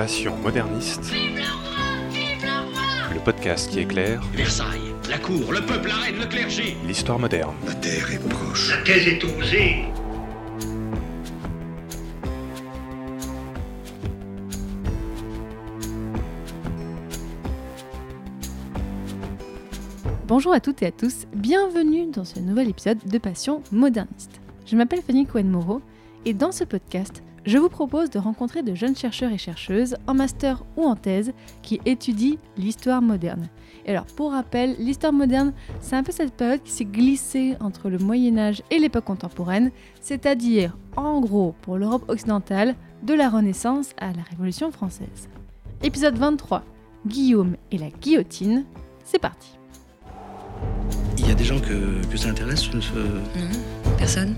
Passion moderniste. Le podcast qui éclaire Versailles, la cour, le peuple, la reine, le clergé. l'histoire moderne. La terre est proche. La thèse est osée. Bonjour à toutes et à tous, bienvenue dans ce nouvel épisode de Passion moderniste. Je m'appelle Fanny Cohen-Moreau et dans ce podcast, je vous propose de rencontrer de jeunes chercheurs et chercheuses en master ou en thèse qui étudient l'histoire moderne. Et alors pour rappel, l'histoire moderne, c'est un peu cette période qui s'est glissée entre le Moyen Âge et l'époque contemporaine, c'est-à-dire en gros pour l'Europe occidentale, de la Renaissance à la Révolution française. Épisode 23, Guillaume et la guillotine, c'est parti. Il y a des gens que, que ça intéresse ce- ce- Non, personne.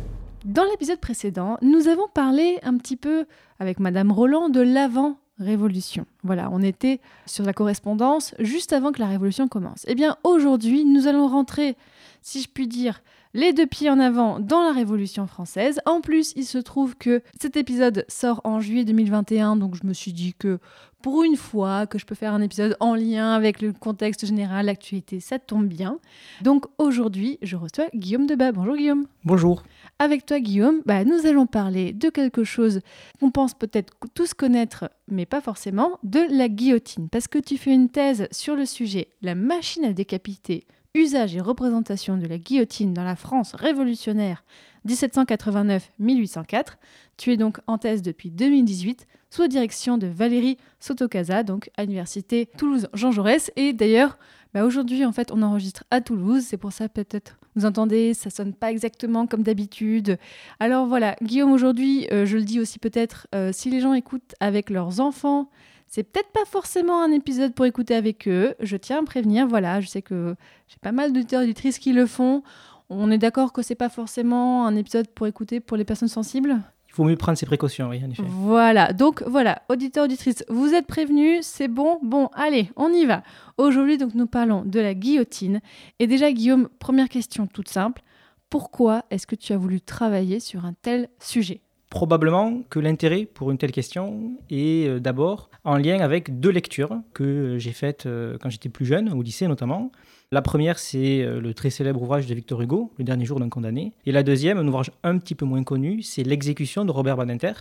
Dans l'épisode précédent, nous avons parlé un petit peu avec Madame Roland de l'avant-révolution. Voilà, on était sur la correspondance juste avant que la révolution commence. Eh bien, aujourd'hui, nous allons rentrer, si je puis dire, les deux pieds en avant dans la Révolution française. En plus, il se trouve que cet épisode sort en juillet 2021, donc je me suis dit que pour une fois que je peux faire un épisode en lien avec le contexte général, l'actualité, ça tombe bien. Donc aujourd'hui, je reçois Guillaume Debat. Bonjour Guillaume. Bonjour. Avec toi, Guillaume, bah, nous allons parler de quelque chose qu'on pense peut-être tous connaître, mais pas forcément, de la guillotine. Parce que tu fais une thèse sur le sujet La machine à décapiter, usage et représentation de la guillotine dans la France révolutionnaire 1789-1804. Tu es donc en thèse depuis 2018 sous la direction de Valérie Sotocasa, donc à l'université Toulouse-Jean Jaurès. Et d'ailleurs, bah, aujourd'hui, en fait, on enregistre à Toulouse. C'est pour ça, peut-être, vous entendez, ça sonne pas exactement comme d'habitude. Alors voilà, Guillaume, aujourd'hui, euh, je le dis aussi peut-être, euh, si les gens écoutent avec leurs enfants, c'est peut-être pas forcément un épisode pour écouter avec eux. Je tiens à prévenir, voilà, je sais que j'ai pas mal d'auditeurs et auditrices qui le font. On est d'accord que c'est pas forcément un épisode pour écouter pour les personnes sensibles? Il faut mieux prendre ses précautions, oui, en effet. voilà, donc voilà, auditeurs, auditrices, vous êtes prévenus, c'est bon Bon, allez, on y va. Aujourd'hui, donc, nous parlons de la guillotine. Et déjà, Guillaume, première question toute simple. Pourquoi est-ce que tu as voulu travailler sur un tel sujet? Probablement que l'intérêt pour une telle question est euh, d'abord en lien avec deux lectures que j'ai faites euh, quand j'étais plus jeune, au lycée notamment. La première, c'est euh, le très célèbre ouvrage de Victor Hugo, Le dernier jour d'un condamné. Et la deuxième, un ouvrage un petit peu moins connu, c'est L'exécution de Robert Badinter,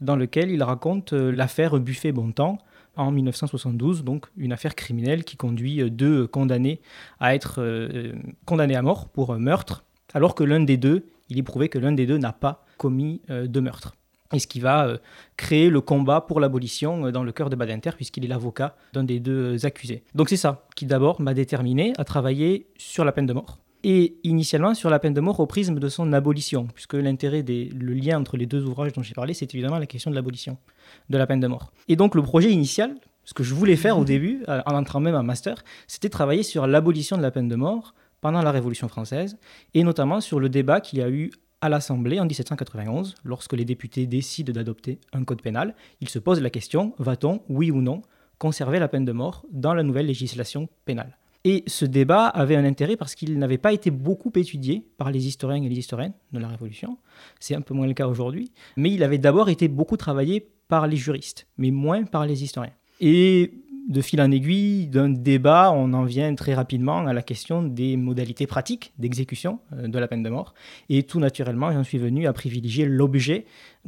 dans lequel il raconte euh, l'affaire Buffet-Bontemps en 1972, donc une affaire criminelle qui conduit euh, deux condamnés à être condamnés à mort pour euh, meurtre, alors que l'un des deux, il est prouvé que l'un des deux n'a pas commis de meurtre. Et ce qui va euh, créer le combat pour l'abolition euh, dans le cœur de Badinter, puisqu'il est l'avocat d'un des deux euh, accusés. Donc c'est ça qui d'abord m'a déterminé à travailler sur la peine de mort. Et initialement sur la peine de mort au prisme de son abolition, puisque l'intérêt des, le lien entre les deux ouvrages dont j'ai parlé, c'est évidemment la question de l'abolition de la peine de mort. Et donc le projet initial, ce que je voulais faire au début, euh, en entrant même en master, c'était travailler sur l'abolition de la peine de mort pendant la Révolution française, et notamment sur le débat qu'il y a eu à l'Assemblée en 1791, lorsque les députés décident d'adopter un code pénal, ils se posent la question, va-t-on, oui ou non, conserver la peine de mort dans la nouvelle législation pénale? Et ce débat avait un intérêt parce qu'il n'avait pas été beaucoup étudié par les historiens et les historiennes de la Révolution, c'est un peu moins le cas aujourd'hui, mais il avait d'abord été beaucoup travaillé par les juristes, mais moins par les historiens. Et de fil en aiguille d'un débat, on en vient très rapidement à la question des modalités pratiques d'exécution euh, de la peine de mort. Et tout naturellement, j'en suis venu à privilégier l'objet,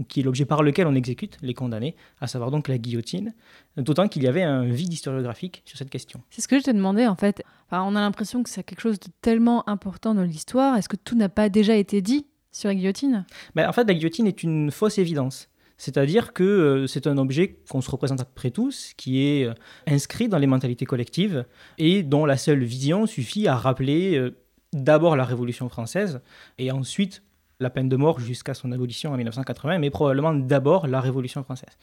qui est l'objet par lequel on exécute les condamnés, à savoir donc la guillotine, d'autant qu'il y avait un vide historiographique sur cette question. C'est ce que je te demandais en fait. Enfin, on a l'impression que c'est quelque chose de tellement important dans l'histoire. Est-ce que tout n'a pas déjà été dit sur la guillotine? Mais en fait, la guillotine est une fausse évidence. C'est-à-dire que euh, c'est un objet qu'on se représente après tous, qui est euh, inscrit dans les mentalités collectives et dont la seule vision suffit à rappeler euh, d'abord la Révolution française et ensuite la peine de mort jusqu'à son abolition en 1980, mais probablement d'abord la Révolution française.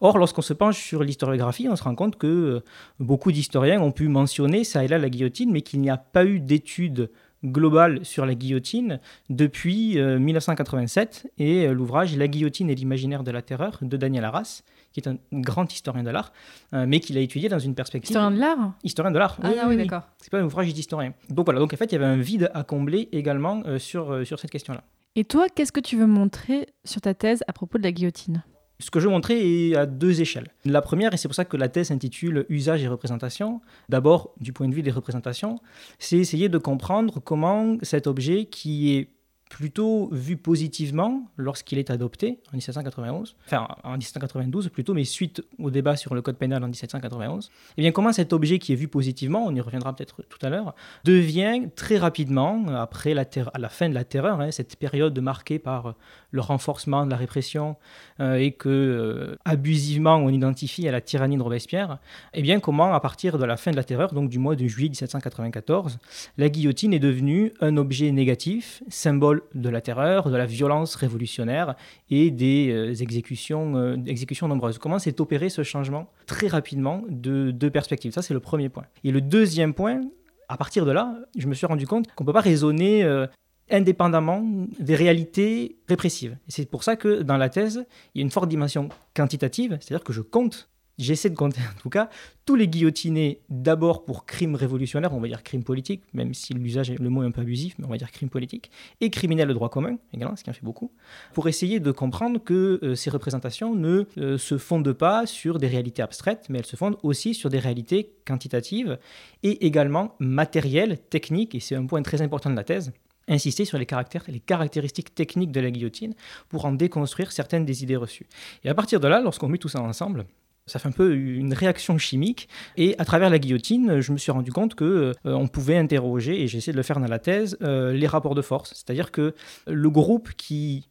Or, lorsqu'on se penche sur l'historiographie, on se rend compte que beaucoup d'historiens ont pu mentionner ça et là la guillotine, mais qu'il n'y a pas eu d'études globales sur la guillotine depuis euh, 1987 et euh, l'ouvrage La guillotine et l'imaginaire de la terreur de Daniel Arras, qui est un grand historien de l'art, euh, mais qu'il a étudié dans une perspective Historien de l'art historien de l'art. Ah non, oui, d'accord. C'est pas un ouvrage d'historien. Donc voilà, donc en fait, il y avait un vide à combler également euh, sur, euh, sur cette question-là. Et toi, qu'est-ce que tu veux montrer sur ta thèse à propos de la guillotine? Ce que je vais montrer est à deux échelles. La première, et c'est pour ça que la thèse s'intitule Usage et représentation, d'abord du point de vue des représentations, c'est essayer de comprendre comment cet objet qui est plutôt vu positivement lorsqu'il est adopté en 1791, enfin en 1792 plutôt, mais suite au débat sur le code pénal en 1791, et eh bien comment cet objet qui est vu positivement, on y reviendra peut-être tout à l'heure, devient très rapidement, après la, fin de la terreur, hein, cette période marquée par le renforcement de la répression euh, et que euh, abusivement on identifie à la tyrannie de Robespierre, et eh bien comment à partir de la fin de la terreur, donc du mois de juillet 1794, la guillotine est devenue un objet négatif, symbole de la terreur, de la violence révolutionnaire et des euh, exécutions, euh, exécutions nombreuses. Comment s'est opéré ce changement très rapidement de deux perspectives? Ça, c'est le premier point. Et le deuxième point, à partir de là, je me suis rendu compte qu'on ne peut pas raisonner euh, indépendamment des réalités répressives. C'est pour ça que dans la thèse, il y a une forte dimension quantitative, c'est-à-dire que je compte j'essaie de compter en tout cas, tous les guillotinés d'abord pour crimes révolutionnaires, on va dire crimes politiques, même si l'usage, le mot est un peu abusif, mais on va dire crimes politiques, et criminels de droit commun également, ce qui en fait beaucoup, pour essayer de comprendre que euh, ces représentations ne euh, se fondent pas sur des réalités abstraites, mais elles se fondent aussi sur des réalités quantitatives et également matérielles, techniques, et c'est un point très important de la thèse, insister sur les caractères, les caractéristiques techniques de la guillotine pour en déconstruire certaines des idées reçues. Et à partir de là, lorsqu'on met tout ça ensemble, ça fait un peu une réaction chimique. Et à travers la guillotine, je me suis rendu compte que euh, on pouvait interroger, et j'ai essayé de le faire dans la thèse, euh, les rapports de force. C'est-à-dire que le groupe qui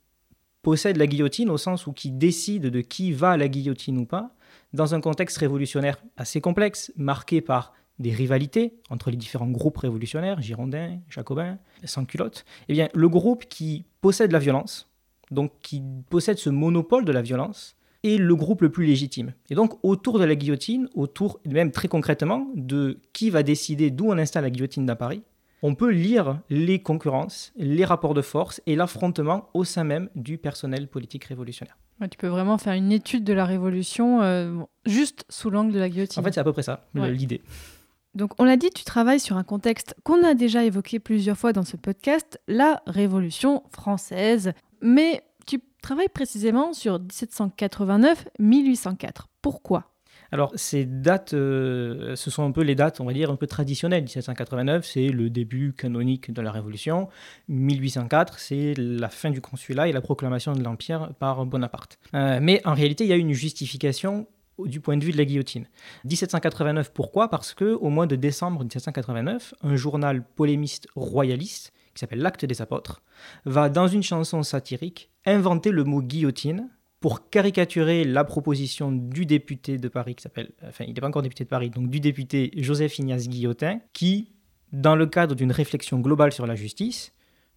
possède la guillotine, au sens où qui décide de qui va à la guillotine ou pas, dans un contexte révolutionnaire assez complexe, marqué par des rivalités entre les différents groupes révolutionnaires, girondins, jacobins, sans-culottes, eh bien, le groupe qui possède la violence, donc qui possède ce monopole de la violence, est le groupe le plus légitime. Et donc, autour de la guillotine, autour, même très concrètement, de qui va décider d'où on installe la guillotine dans Paris, on peut lire les concurrences, les rapports de force et l'affrontement au sein même du personnel politique révolutionnaire. tu peux vraiment faire une étude de la révolution euh, juste sous l'angle de la guillotine. En fait, c'est à peu près ça, l'idée. Donc, on l'a dit, tu travailles sur un contexte qu'on a déjà évoqué plusieurs fois dans ce podcast, la Révolution française. Mais tu travailles précisément sur 1789-1804. Pourquoi? Alors, ces dates, euh, ce sont un peu les dates, on va dire, un peu traditionnelles. 1789, c'est le début canonique de la Révolution. 1804, c'est la fin du consulat et la proclamation de l'Empire par Bonaparte. Euh, mais en réalité, il y a une justification du point de vue de la guillotine. 1789, pourquoi? Parce que au mois de décembre 1789, un journal polémiste royaliste qui s'appelle L'Acte des Apôtres, va, dans une chanson satirique, inventer le mot guillotine pour caricaturer la proposition du député de Paris, qui s'appelle, enfin, il n'est pas encore député de Paris, donc du député Joseph Ignace Guillotin, qui, dans le cadre d'une réflexion globale sur la justice,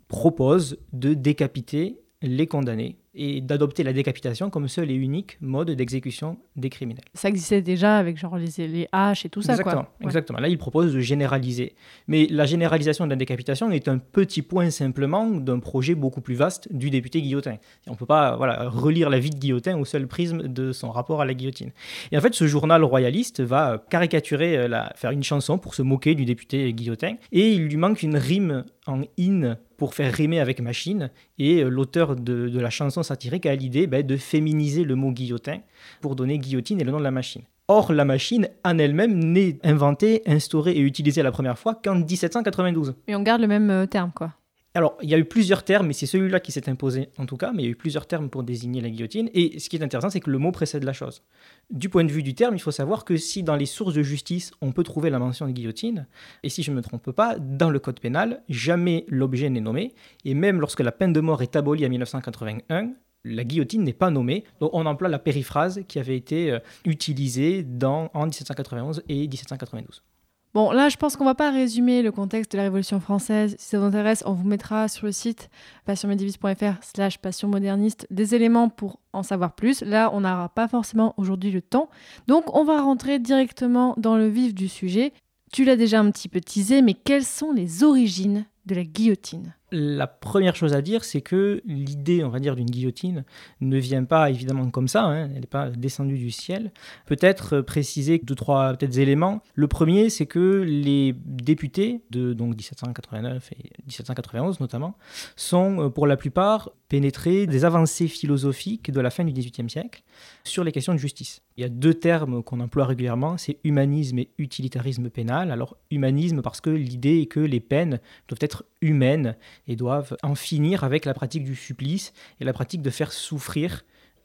propose de décapiter les condamnés et d'adopter la décapitation comme seul et unique mode d'exécution des criminels. Ça existait déjà avec genre les, les haches et tout ça. Exactement, exactement. Là, il propose de généraliser. Mais la généralisation de la décapitation est un petit point simplement d'un projet beaucoup plus vaste du député Guillotin. on ne peut pas voilà, relire la vie de Guillotin au seul prisme de son rapport à la guillotine. Et en fait, ce journal royaliste va caricaturer, euh, la, faire une chanson pour se moquer du député Guillotin. Et il lui manque une rime en in pour faire rimer avec machine. Et euh, l'auteur de, la chanson satirique a l'idée ben, de féminiser le mot guillotin pour donner guillotine et le nom de la machine. Or, la machine en elle-même n'est inventée, instaurée et utilisée la première fois qu'en 1792. Et on garde le même euh, terme, quoi. Alors, il y a eu plusieurs termes, mais c'est celui-là qui s'est imposé en tout cas, mais il y a eu plusieurs termes pour désigner la guillotine. Et ce qui est intéressant, c'est que le mot précède la chose. Du point de vue du terme, il faut savoir que si dans les sources de justice, on peut trouver la mention de guillotine, et si je ne me trompe pas, dans le code pénal, jamais l'objet n'est nommé, et même lorsque la peine de mort est abolie en 1981, la guillotine n'est pas nommée. Donc on emploie la périphrase qui avait été euh, utilisée en 1791 et 1792. Bon, là, je pense qu'on va pas résumer le contexte de la Révolution française. Si ça vous intéresse, on vous mettra sur le site passionmedivis.fr slash passionmoderniste des éléments pour en savoir plus. Là, on n'aura pas forcément aujourd'hui le temps. Donc, on va rentrer directement dans le vif du sujet. Tu l'as déjà un petit peu teasé, mais quelles sont les origines de la guillotine? La première chose à dire, c'est que l'idée, on va dire, d'une guillotine ne vient pas évidemment comme ça, hein, elle n'est pas descendue du ciel. Peut-être préciser deux, trois peut éléments. Le premier, c'est que les députés de donc 1789 et 1791 notamment sont euh, pour la plupart pénétrés des avancées philosophiques de la fin du XVIIIe siècle sur les questions de justice. Il y a deux termes qu'on emploie régulièrement, c'est humanisme et utilitarisme pénal. Alors humanisme parce que l'idée est que les peines doivent être humaines et doivent en finir avec la pratique du supplice et la pratique de faire souffrir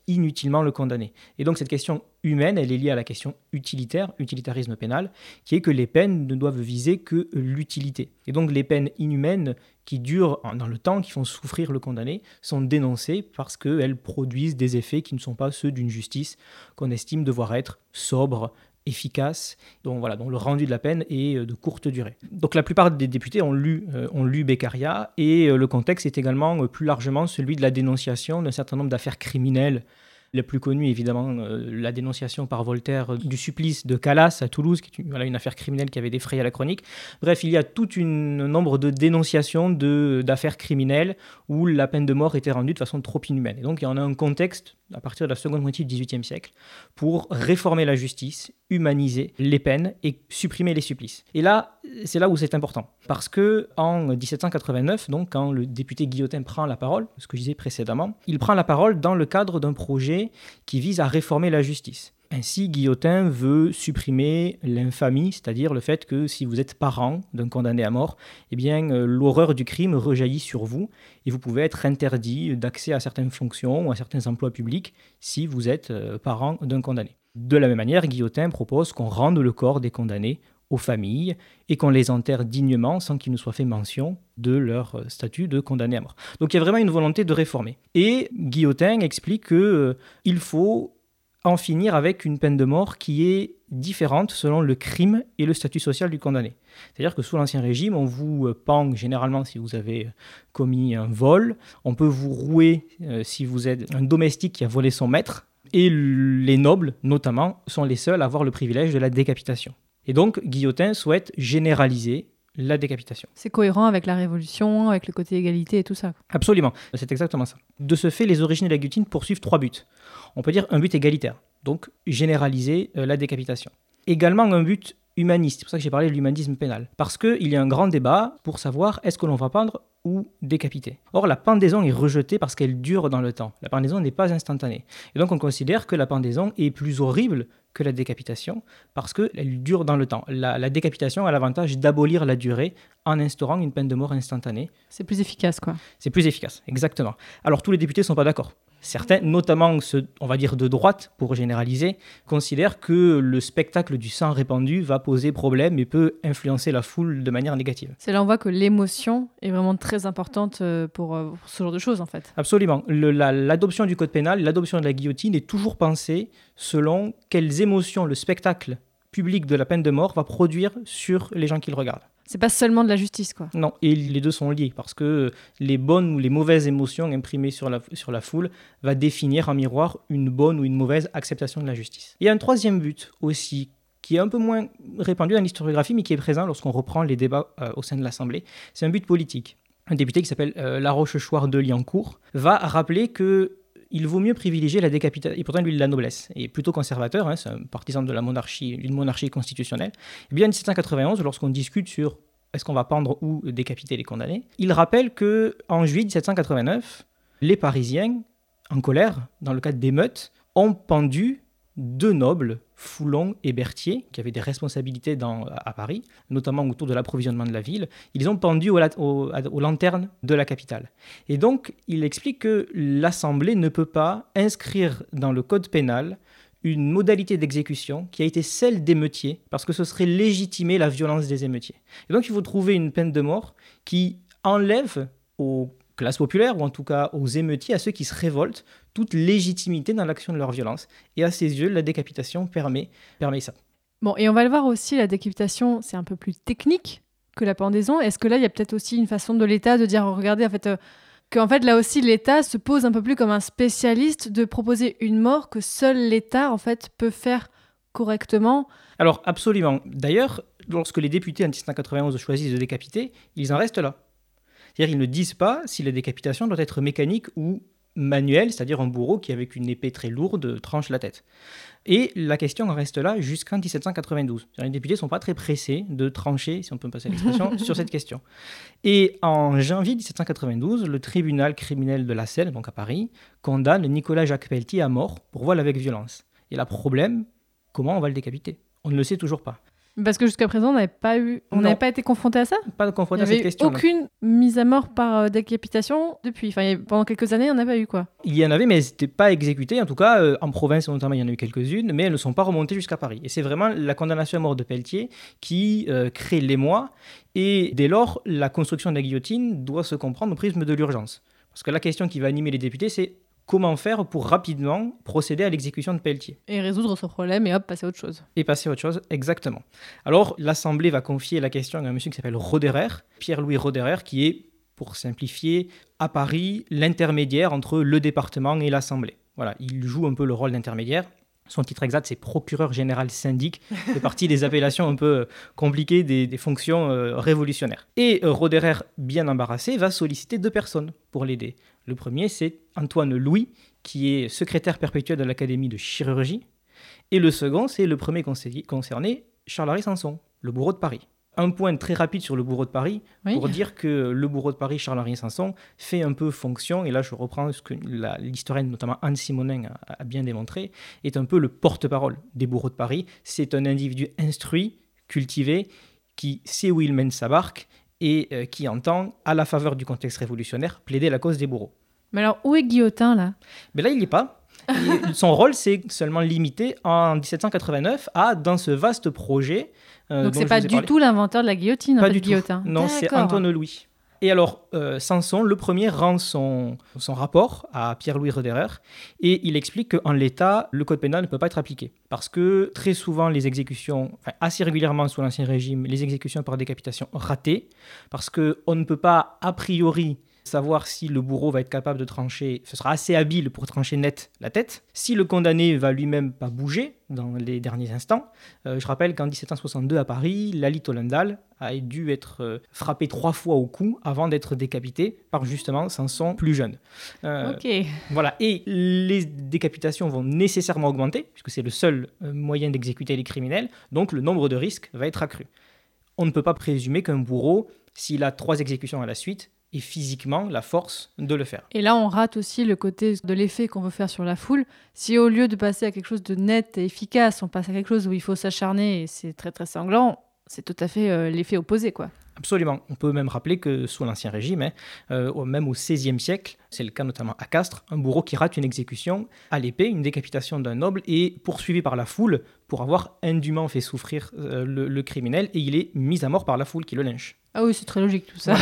inutilement le condamné. Et donc cette question humaine, elle est liée à la question utilitaire, utilitarisme pénal, qui est que les peines ne doivent viser que l'utilité. Et donc les peines inhumaines qui durent dans le temps, qui font souffrir le condamné, sont dénoncées parce qu'elles produisent des effets qui ne sont pas ceux d'une justice qu'on estime devoir être sobre, efficace, dont, voilà, le rendu de la peine est euh, de courte durée. Donc la plupart des députés ont lu, euh, ont lu Beccaria et euh, le contexte est également plus largement celui de la dénonciation d'un certain nombre d'affaires criminelles le plus connu, évidemment, la dénonciation par Voltaire du supplice de Calas à Toulouse, qui est une affaire criminelle qui avait défrayé la chronique. Bref, il y a tout un nombre de dénonciations d'affaires criminelles où la peine de mort était rendue de façon trop inhumaine. Et donc, il y en a un contexte à partir de la seconde moitié du XVIIIe siècle, pour réformer la justice, humaniser les peines et supprimer les supplices. Et là, c'est là où c'est important. Parce que en 1789, donc, quand le député Guillotin prend la parole, ce que je disais précédemment, il prend la parole dans le cadre d'un projet qui vise à réformer la justice. Ainsi, Guillotin veut supprimer l'infamie, c'est-à-dire le fait que si vous êtes parent d'un condamné à mort, eh bien euh, l'horreur du crime rejaillit sur vous et vous pouvez être interdit d'accès à certaines fonctions ou à certains emplois publics si vous êtes euh, parent d'un condamné. De la même manière, Guillotin propose qu'on rende le corps des condamnés aux familles et qu'on les enterre dignement sans qu'il ne soit fait mention de leur euh, statut de condamné à mort. Donc il y a vraiment une volonté de réformer. Et Guillotin explique qu'il faut en finir avec une peine de mort qui est différente selon le crime et le statut social du condamné. C'est-à-dire que sous l'Ancien Régime, on vous euh, pend généralement si vous avez euh, commis un vol, on peut vous rouer euh, si vous êtes un domestique qui a volé son maître, et les nobles, notamment, sont les seuls à avoir le privilège de la décapitation. Et donc, Guillotin souhaite généraliser la décapitation. C'est cohérent avec la Révolution, avec le côté égalité et tout ça. Absolument, c'est exactement ça. De ce fait, les origines de la guillotine poursuivent trois buts. On peut dire un but égalitaire, donc généraliser euh, la décapitation. Également un but humaniste, c'est pour ça que j'ai parlé de l'humanisme pénal. Parce qu'il y a un grand débat pour savoir est-ce que l'on va pendre ou décapiter. Or, la pendaison est rejetée parce qu'elle dure dans le temps. La pendaison n'est pas instantanée. Et donc, on considère que la pendaison est plus horrible que la décapitation parce qu'elle dure dans le temps. La, décapitation a l'avantage d'abolir la durée en instaurant une peine de mort instantanée. C'est plus efficace, quoi. C'est plus efficace, exactement. Alors tous les députés ne sont pas d'accord. Certains, notamment ceux, on va dire de droite, pour généraliser, considèrent que le spectacle du sang répandu va poser problème et peut influencer la foule de manière négative. C'est là on voit que l'émotion est vraiment très importante euh, pour, euh, pour, ce genre de choses, en fait. Absolument. L'adoption du code pénal, l'adoption de la guillotine est toujours pensée selon quelles émotions le spectacle public de la peine de mort va produire sur les gens qui le regardent. C'est pas seulement de la justice, quoi. Non, et les deux sont liés, parce que les bonnes ou les mauvaises émotions imprimées sur la, sur la foule va définir en miroir une bonne ou une mauvaise acceptation de la justice. Il y a un troisième but aussi qui est un peu moins répandu dans l'historiographie, mais qui est présent lorsqu'on reprend les débats euh, au sein de l'Assemblée. C'est un but politique. Un député qui s'appelle euh, La Rochechouart de Liancourt va rappeler que il vaut mieux privilégier la décapitation, et pourtant lui la noblesse, est plutôt conservateur, hein, c'est un partisan de la monarchie, d'une monarchie constitutionnelle. Et eh bien en 1791, lorsqu'on discute sur est-ce qu'on va pendre ou décapiter les condamnés, il rappelle que en juillet 1789, les Parisiens, en colère, dans le cadre d'émeutes, ont pendu deux nobles, Foulon et Berthier, qui avaient des responsabilités à Paris, notamment autour de l'approvisionnement de la ville, ils ont pendu aux, lanternes de la capitale. Et donc, il explique que l'Assemblée ne peut pas inscrire dans le code pénal une modalité d'exécution qui a été celle d'émeutiers, parce que ce serait légitimer la violence des émeutiers. Et donc, il faut trouver une peine de mort qui enlève aux classe populaire, ou en tout cas aux émeutiers, à ceux qui se révoltent, toute légitimité dans l'action de leur violence. Et à ses yeux, la décapitation permet, permet ça. Bon, et on va le voir aussi, la décapitation, c'est un peu plus technique que la pendaison. Est-ce que là, il y a peut-être aussi une façon de l'État de dire, regardez, en fait, euh, qu'en fait, là aussi, l'État se pose un peu plus comme un spécialiste de proposer une mort que seul l'État, en fait, peut faire correctement Alors, absolument. D'ailleurs, lorsque les députés en 1791 choisissent de décapiter, ils en restent là. C'est-à-dire ils ne disent pas si la décapitation doit être mécanique ou manuelle, c'est-à-dire un bourreau qui avec une épée très lourde tranche la tête. Et la question reste là jusqu'en 1792. Les députés ne sont pas très pressés de trancher, si on peut me passer l'expression, sur cette question. Et en janvier 1792, le tribunal criminel de la Seine, donc à Paris, condamne Nicolas Jacques Pelletier à mort pour vol avec violence. Et le problème, comment on va le décapiter? On ne le sait toujours pas. Parce que jusqu'à présent, on n'avait pas eu, on n'avait pas été confronté à ça. Pas confronté Il à n'y cette question. aucune mise à mort par euh, décapitation depuis. Enfin, il a- pendant quelques années, on n'a pas eu quoi. Il y en avait, mais elles n'étaient pas exécutées. En tout cas, euh, en province notamment, il y en a eu quelques-unes, mais elles ne sont pas remontées jusqu'à Paris. Et c'est vraiment la condamnation à mort de Pelletier qui euh, crée l'émoi. Et dès lors, la construction de la guillotine doit se comprendre au prisme de l'urgence. Parce que la question qui va animer les députés, c'est comment faire pour rapidement procéder à l'exécution de Pelletier Et résoudre ce problème et hop, passer à autre chose. et passer à autre chose, exactement. Alors, l'Assemblée va confier la question à un monsieur qui s'appelle Roderer, Pierre-Louis Roderer, qui est, pour simplifier, à Paris, l'intermédiaire entre le département et l'Assemblée. Voilà, il joue un peu le rôle d'intermédiaire. Son titre exact, c'est procureur général syndic, fait partie des appellations un peu euh, compliquées des, des fonctions euh, révolutionnaires. Et euh, Roderer, bien embarrassé, va solliciter deux personnes pour l'aider. Le premier, c'est Antoine Louis, qui est secrétaire perpétuel de l'Académie de chirurgie, et le second, c'est le premier conseiller concerné, Charles-Henri Sanson, le bourreau de Paris. Un point très rapide sur le bourreau de Paris, Oui. pour dire que le bourreau de Paris, Charles-Henri Sanson, fait un peu fonction, et là je reprends ce que l'historienne, notamment Anne Simonin, a, a bien démontré, est un peu le porte-parole des bourreaux de Paris. C'est un individu instruit, cultivé, qui sait où il mène sa barque, et euh, qui entend, à la faveur du contexte révolutionnaire, plaider la cause des bourreaux. Mais alors, où est Guillotin là? Mais là, il n'y est pas. Et son rôle, c'est seulement limité en 1789 à, dans ce vaste projet. euh, Donc c'est pas du parlé. tout l'inventeur de la guillotine, en Pas fait, du tout. Guillotin. Non, c'est. Antoine Louis. Et alors, euh, Samson, le premier, rend son, rapport à Pierre-Louis Roderer et il explique qu'en l'état, le code pénal ne peut pas être appliqué. Parce que très souvent, les exécutions, assez régulièrement sous l'Ancien Régime, les exécutions par décapitation ratées, parce qu'on ne peut pas, a priori, savoir si le bourreau va être capable de trancher, ce sera assez habile pour trancher net la tête. Si le condamné va lui-même pas bouger dans les derniers instants, euh, je rappelle qu'en 1762 à Paris, Lali Tollendal a dû être euh, frappé trois fois au cou avant d'être décapité par justement Samson plus jeune. Euh, Ok. Voilà, et les décapitations vont nécessairement augmenter, puisque c'est le seul moyen d'exécuter les criminels, donc le nombre de risques va être accru. On ne peut pas présumer qu'un bourreau, s'il a trois exécutions à la suite, ait physiquement la force de le faire. Et là, on rate aussi le côté de l'effet qu'on veut faire sur la foule. Si au lieu de passer à quelque chose de net et efficace, on passe à quelque chose où il faut s'acharner et c'est très très sanglant, c'est tout à fait euh, l'effet opposé, quoi. Absolument. On peut même rappeler que sous l'Ancien Régime, hein, euh, même au XVIe siècle, c'est le cas notamment à Castres, un bourreau qui rate une exécution à l'épée, une décapitation d'un noble, est poursuivi par la foule pour avoir indûment fait souffrir euh, le, le criminel et il est mis à mort par la foule qui le lynche. Ah oui, c'est très logique tout ça.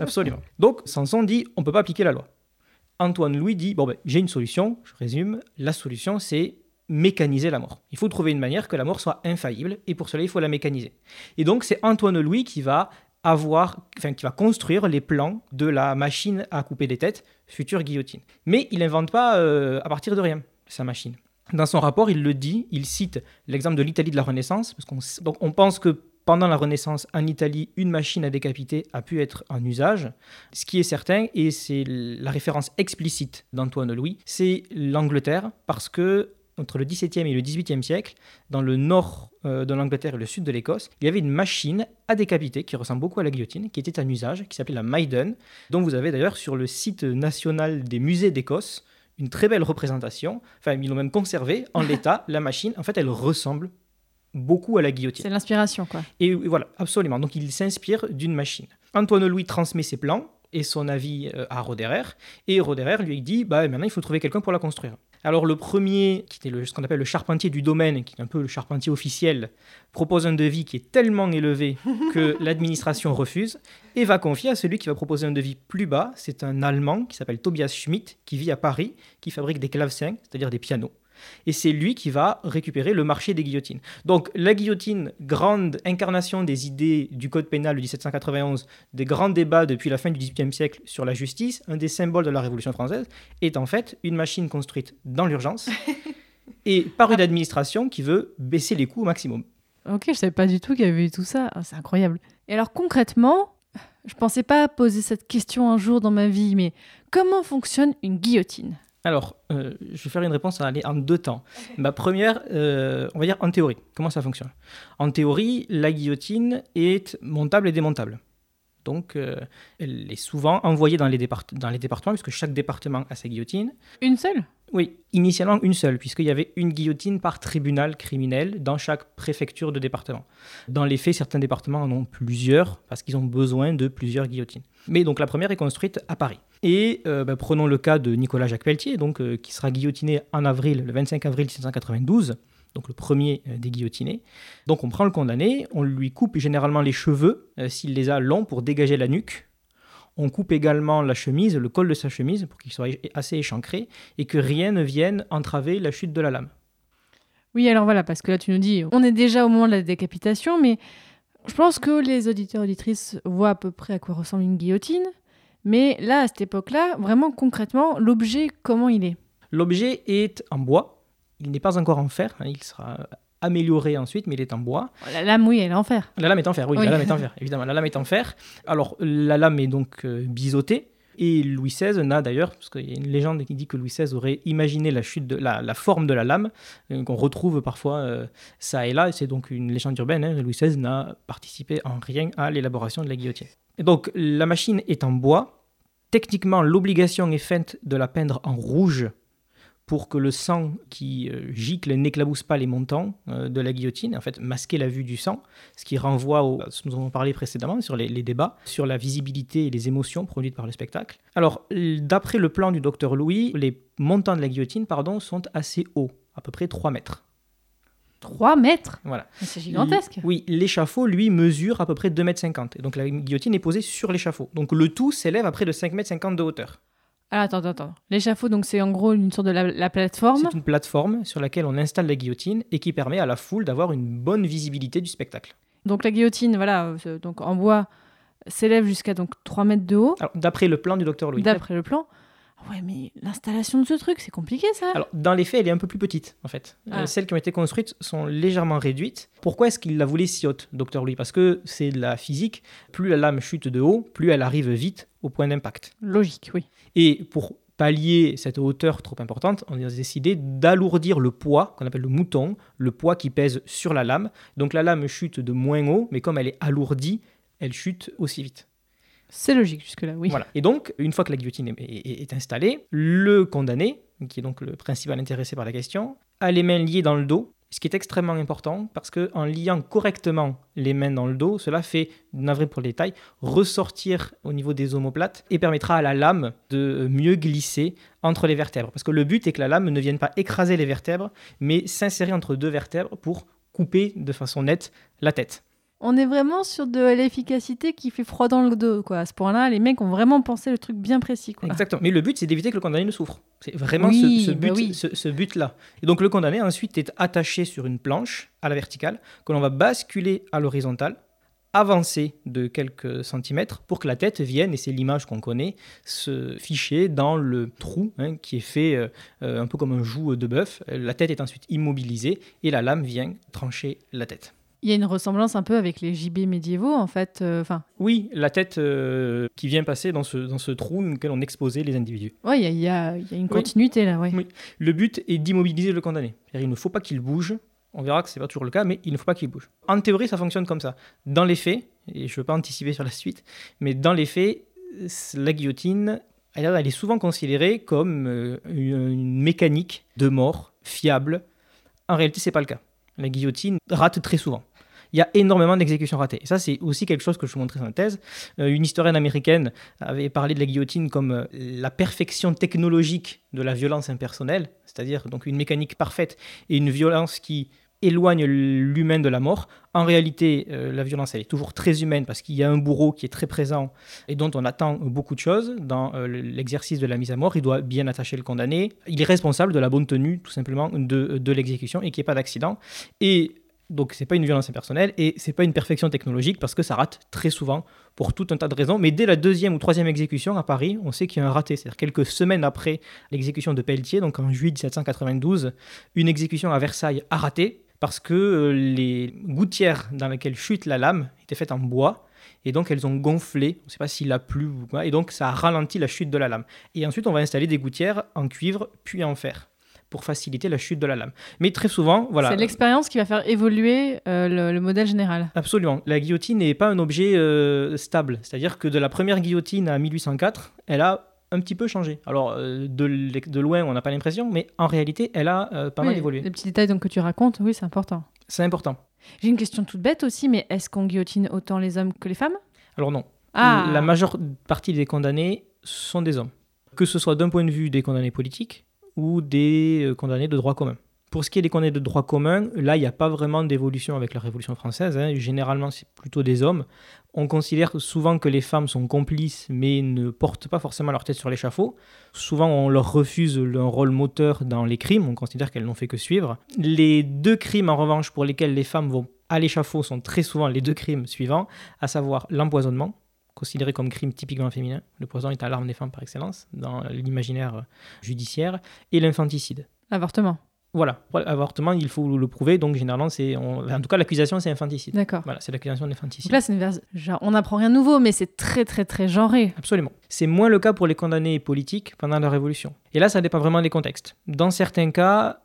Absolument. Donc Samson dit on ne peut pas appliquer la loi. Antoine Louis dit bon ben, j'ai une solution, je résume, la solution c'est mécaniser la mort. Il faut trouver une manière que la mort soit infaillible et pour cela il faut la mécaniser. Et donc c'est Antoine Louis qui va avoir, enfin qui va construire les plans de la machine à couper des têtes, future guillotine. Mais il n'invente pas euh, à partir de rien sa machine. Dans son rapport, il le dit, il cite l'exemple de l'Italie de la Renaissance, parce qu'on on pense que pendant la Renaissance, en Italie, une machine à décapiter a pu être en usage. Ce qui est certain, et c'est la référence explicite d'Antoine Louis, c'est l'Angleterre, parce que entre le XVIIe et le XVIIIe siècle, dans le nord euh, de l'Angleterre et le sud de l'Écosse, il y avait une machine à décapiter qui ressemble beaucoup à la guillotine, qui était en usage, qui s'appelait la Maiden, dont vous avez d'ailleurs sur le site national des musées d'Écosse une très belle représentation. Enfin, ils l'ont même conservé en l'état, la machine. En fait, elle ressemble beaucoup à la guillotine. C'est l'inspiration, quoi. Et voilà, absolument. Donc il s'inspire d'une machine. Antoine Louis transmet ses plans et son avis euh, à Roderer. Et Roderer lui dit bah, maintenant il faut trouver quelqu'un pour la construire. Alors le premier, qui était le- ce qu'on appelle le charpentier du domaine, qui est un peu le charpentier officiel, propose un devis qui est tellement élevé que l'administration refuse et va confier à celui qui va proposer un devis plus bas. C'est un Allemand qui s'appelle Tobias Schmidt, qui vit à Paris, qui fabrique des clavecins, c'est-à-dire des pianos. Et c'est lui qui va récupérer le marché des guillotines. Donc la guillotine, grande incarnation des idées du Code pénal de 1791, des grands débats depuis la fin du XVIIIe siècle sur la justice, un des symboles de la Révolution française, est en fait une machine construite dans l'urgence et par une administration qui veut baisser les coûts au maximum. Ok, je savais pas du tout qu'il y avait eu tout ça. Ah, c'est incroyable. Et alors concrètement, Je pensais pas poser cette question un jour dans ma vie, mais comment fonctionne une guillotine? Alors, euh, je vais faire une réponse à aller en deux temps. Ma première, euh, on va dire en théorie. Comment ça fonctionne? En théorie, la guillotine est montable et démontable. Donc, euh, elle est souvent envoyée dans les, départ- dans les départements, puisque chaque département a sa guillotine. Une seule? Oui, initialement une seule, puisqu'il y avait une guillotine par tribunal criminel dans chaque préfecture de département. Dans les faits, certains départements en ont plusieurs, parce qu'ils ont besoin de plusieurs guillotines. Mais donc la première est construite à Paris. Et euh, bah, prenons le cas de Nicolas Jacques Pelletier, donc, euh, qui sera guillotiné en avril, le 25 avril 1792, donc le premier euh, des guillotinés. Donc on prend le condamné, on lui coupe généralement les cheveux, s'il les a longs, pour dégager la nuque. On coupe également la chemise, le col de sa chemise, pour qu'il soit assez échancré, et que rien ne vienne entraver la chute de la lame. Oui, alors voilà, parce que là tu nous dis, on est déjà au moment de la décapitation, mais je pense que les auditeurs auditrices voient à peu près à quoi ressemble une guillotine. Mais là, à cette époque-là, vraiment concrètement, l'objet, comment il est? L'objet est en bois, il n'est pas encore en fer, hein, il sera amélioré ensuite, mais il est en bois. La lame, oui, elle est en fer. La lame est en fer, oui, Oui. la lame est en fer, évidemment, la lame est en fer. Alors, la lame est donc euh, biseautée, et Louis XVI n'a d'ailleurs, parce qu'il y a une légende qui dit que Louis XVI aurait imaginé la, chute de, la, la forme de la lame, euh, qu'on retrouve parfois euh, ça et là, c'est donc une légende urbaine, hein, Louis XVI n'a participé en rien à l'élaboration de la guillotine. Et donc, la machine est en bois, techniquement, l'obligation est faite de la peindre en rouge pour que le sang qui euh, gicle n'éclabousse pas les montants euh, de la guillotine, en fait masquer la vue du sang, ce qui renvoie au, à ce que nous avons parlé précédemment sur les, les débats, sur la visibilité et les émotions produites par le spectacle. Alors, d'après le plan du docteur Louis, les montants de la guillotine pardon, sont assez hauts, à peu près 3 mètres. 3 mètres? Voilà. C'est gigantesque. L- Oui, l'échafaud, lui, mesure à peu près 2 mètres 50. Et donc la guillotine est posée sur l'échafaud. Donc le tout s'élève à près de 5 mètres 50 de hauteur. Alors attends, attends, attends. L'échafaud, donc c'est en gros une sorte de la, la plateforme. C'est une plateforme sur laquelle on installe la guillotine et qui permet à la foule d'avoir une bonne visibilité du spectacle. Donc la guillotine, voilà, euh, donc en bois, s'élève jusqu'à donc 3 mètres de haut, d'après le plan du docteur Louis. d'après le plan. Ouais, mais l'installation de ce truc, c'est compliqué ça. Alors, dans les faits, elle est un peu plus petite, en fait. Euh, Ah. celles qui ont été construites sont légèrement réduites. Pourquoi est-ce qu'il la voulait si haute, docteur Louis Parce que c'est de la physique. Plus la lame chute de haut, plus elle arrive vite au point d'impact. Logique, oui. Et pour pallier cette hauteur trop importante, on a décidé d'alourdir le poids, qu'on appelle le mouton, le poids qui pèse sur la lame. Donc la lame chute de moins haut, mais comme elle est alourdie, elle chute aussi vite. C'est logique jusque-là, oui. Voilà. Et donc, une fois que la guillotine est, est- est installée, le condamné, qui est donc le principal intéressé par la question, a les mains liées dans le dos, ce qui est extrêmement important parce que en liant correctement les mains dans le dos, cela fait, navré pour le détail, ressortir au niveau des omoplates et permettra à la lame de mieux glisser entre les vertèbres. Parce que le but est que la lame ne vienne pas écraser les vertèbres, mais s'insérer entre deux vertèbres pour couper de façon nette la tête. On est vraiment sur de l'efficacité qui fait froid dans le dos, quoi. À ce point-là, les mecs ont vraiment pensé le truc bien précis, quoi. Exactement. Mais le but, c'est d'éviter que le condamné ne souffre. C'est vraiment Oui, ce, ce bah but, oui. ce, ce but-là. Et donc le condamné ensuite est attaché sur une planche à la verticale que l'on va basculer à l'horizontale, avancer de quelques centimètres pour que la tête vienne, et c'est l'image qu'on connaît, se ficher dans le trou hein, qui est fait euh, euh, un peu comme un joug de bœuf. La tête est ensuite immobilisée et la lame vient trancher la tête. Il y a une ressemblance un peu avec les gibets médiévaux, en fait. euh, Oui, la tête euh, qui vient passer dans ce, dans ce trou dans lequel on exposait les individus. ouais, il y y y a une continuité là, ouais. Oui. Le but est d'immobiliser le condamné. Il ne faut pas qu'il bouge. On verra que ce n'est pas toujours le cas, mais il ne faut pas qu'il bouge. En théorie, ça fonctionne comme ça. Dans les faits, et je ne veux pas anticiper sur la suite, mais dans les faits, la guillotine, elle, elle est souvent considérée comme euh, une, une mécanique de mort fiable. En réalité, ce n'est pas le cas. La guillotine rate très souvent. Il y a énormément d'exécutions ratées. Et ça, c'est aussi quelque chose que je vous montrais dans la thèse. Euh, une historienne américaine avait parlé de la guillotine comme euh, la perfection technologique de la violence impersonnelle, c'est-à-dire donc une mécanique parfaite et une violence qui éloigne l'humain de la mort. En réalité, euh, la violence, elle est toujours très humaine parce qu'il y a un bourreau qui est très présent et dont on attend beaucoup de choses dans l'exercice de la mise à mort. Il doit bien attacher le condamné. Il est responsable de la bonne tenue, tout simplement, de, de l'exécution et qu'il n'y ait pas d'accident. Et donc, c'est pas une violence impersonnelle et c'est pas une perfection technologique parce que ça rate très souvent pour tout un tas de raisons. Mais dès la deuxième ou troisième exécution à Paris, on sait qu'il y a un raté. C'est-à-dire quelques semaines après l'exécution de Pelletier, donc en juillet 1792, une exécution à Versailles a raté parce que euh, les gouttières dans lesquelles chute la lame étaient faites en bois et donc elles ont gonflé, on ne sait pas s'il a plu ou quoi, et donc ça a ralenti la chute de la lame. Et ensuite, on va installer des gouttières en cuivre puis en fer pour faciliter la chute de la lame. Mais très souvent, voilà. C'est l'expérience qui va faire évoluer euh, le, le modèle général. Absolument. La guillotine n'est pas un objet euh, stable. C'est-à-dire que de la première guillotine à 1804, elle a un petit peu changé. Alors, euh, de, loin, on n'a pas l'impression, mais en réalité, elle a pas mal évolué. Les petits détails donc, que tu racontes, oui, c'est important. C'est important. J'ai une question toute bête aussi, mais est-ce qu'on guillotine autant les hommes que les femmes? Alors non. Ah, La majeure partie des condamnés sont des hommes. Que ce soit d'un point de vue des condamnés politiques ou des euh, condamnés de droit commun. Pour ce qui est des condamnés de droit commun, là, il n'y a pas vraiment d'évolution avec la Révolution française. hein. Généralement, c'est plutôt des hommes. On considère souvent que les femmes sont complices, mais ne portent pas forcément leur tête sur l'échafaud. Souvent, on leur refuse un rôle moteur dans les crimes. On considère qu'elles n'ont fait que suivre. Les deux crimes, en revanche, pour lesquels les femmes vont à l'échafaud sont très souvent les deux crimes suivants, à savoir l'empoisonnement, considéré comme crime typiquement féminin. Le poison est à l'arme des femmes par excellence dans l'imaginaire judiciaire, et l'infanticide. L'avortement. Voilà, pour l'avortement, il faut le prouver, donc généralement, c'est, on- en tout cas, l'accusation, c'est infanticide. D'accord. Voilà, c'est l'accusation d'infanticide. là, c'est une vers- genre, on n'apprend rien de nouveau, mais c'est très, très, très genré. Absolument. C'est moins le cas pour les condamnés politiques pendant la Révolution. Et là, ça dépend vraiment des contextes. Dans certains cas,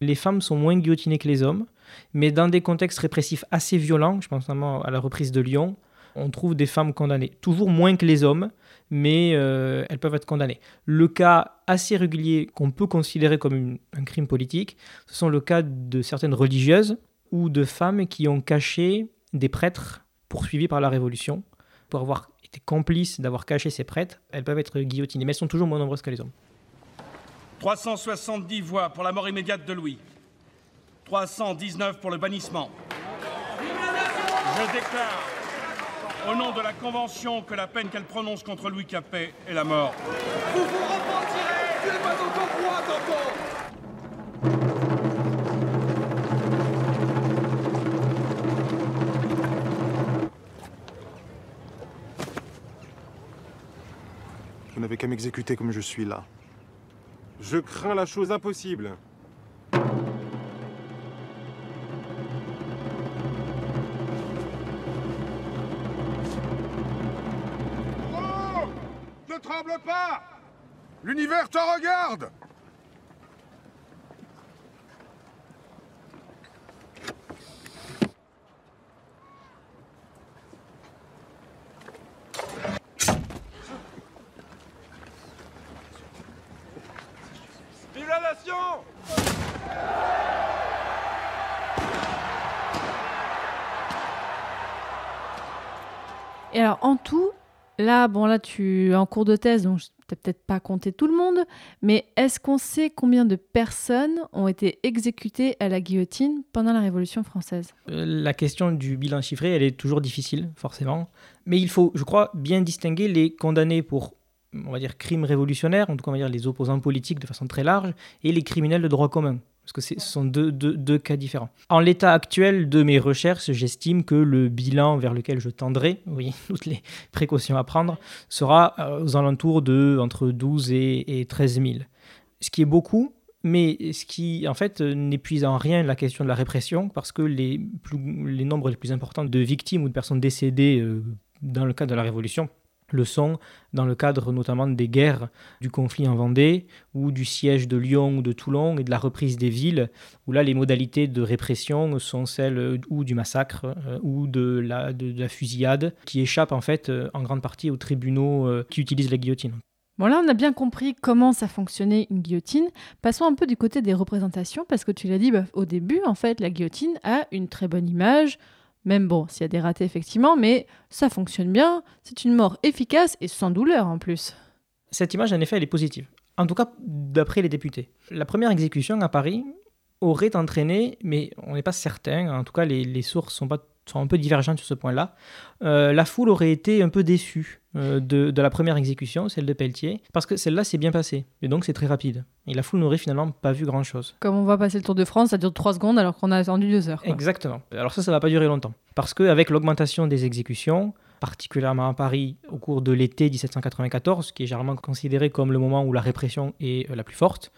les femmes sont moins guillotinées que les hommes, mais dans des contextes répressifs assez violents, je pense notamment à la reprise de Lyon, on trouve des femmes condamnées. Toujours moins que les hommes, mais euh, elles peuvent être condamnées. Le cas assez régulier qu'on peut considérer comme un crime politique, ce sont le cas de certaines religieuses ou de femmes qui ont caché des prêtres poursuivis par la Révolution pour avoir été complices d'avoir caché ces prêtres. Elles peuvent être guillotinées, mais elles sont toujours moins nombreuses que les hommes. 370 voix pour la mort immédiate de Louis. 319 pour le bannissement. Je déclare, au nom de la Convention, que la peine qu'elle prononce contre Louis Capet est la mort. Vous n'avez qu'à m'exécuter comme je suis là. Je crains la chose impossible. Ne tremble pas! L'univers te regarde! Vive la nation Et alors, en tout, là, bon, là, tu es en cours de thèse, donc tu peut-être pas compté tout le monde, mais est-ce qu'on sait combien de personnes ont été exécutées à la guillotine pendant la Révolution française? Euh, La question du bilan chiffré, elle est toujours difficile, forcément. Mais il faut, je crois, bien distinguer les condamnés pour, on va dire, crimes révolutionnaires, en tout cas, on va dire les opposants politiques de façon très large, et les criminels de droit commun. Parce que ce sont deux, deux- deux cas différents. En l'état actuel de mes recherches, j'estime que le bilan vers lequel je tendrai, oui, toutes les précautions à prendre, sera euh, aux alentours de entre 12 et, et 13 000. Ce qui est beaucoup, mais ce qui, en fait, euh, n'épuise en rien la question de la répression, parce que les, plus- les nombres les plus importants de victimes ou de personnes décédées euh, dans le cadre de la Révolution le sont dans le cadre notamment des guerres du conflit en Vendée ou du siège de Lyon ou de Toulon et de la reprise des villes, où là les modalités de répression sont celles euh, ou du massacre euh, ou de la, de, de la fusillade, qui échappent en fait euh, en grande partie aux tribunaux qui utilisent la guillotine. Bon, là, on a bien compris comment ça fonctionnait une guillotine. Passons un peu du côté des représentations, parce que tu l'as dit bah, au début, en fait, la guillotine a une très bonne image. Même bon, s'il y a des ratés, effectivement, mais ça fonctionne bien. C'est une mort efficace et sans douleur en plus. Cette image, en effet, elle est positive. En tout cas, d'après les députés. La première exécution à Paris aurait entraîné, mais on n'est pas certain, en tout cas les, sources sont, pas, sont un peu divergentes sur ce point-là, euh, la foule aurait été un peu déçue euh, de, de la première exécution, celle de Pelletier, parce que celle-là s'est bien passée, et donc c'est très rapide. Et la foule n'aurait finalement pas vu grand-chose. Comme on va passer le Tour de France, ça dure 3 secondes alors qu'on a attendu 2 heures. quoi. Exactement. Alors ça, ça va pas durer longtemps. Parce qu'avec l'augmentation des exécutions, particulièrement à Paris au cours de l'été 1794, qui est généralement considéré comme le moment où la répression est euh, la plus forte,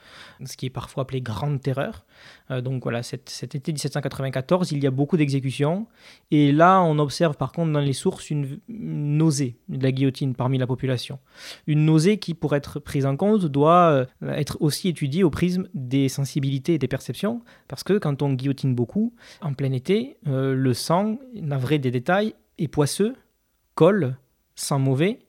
ce qui est parfois appelé Grande Terreur. Euh, donc voilà, cet, été 1794, il y a beaucoup d'exécutions. Et là, on observe par contre dans les sources une, nausée de la guillotine parmi la population. Une nausée qui, pour être prise en compte, doit euh, être aussi étudiée au prisme des sensibilités et des perceptions. Parce que quand on guillotine beaucoup, en plein été, le sang, navré des détails, est poisseux, colle, sang mauvais.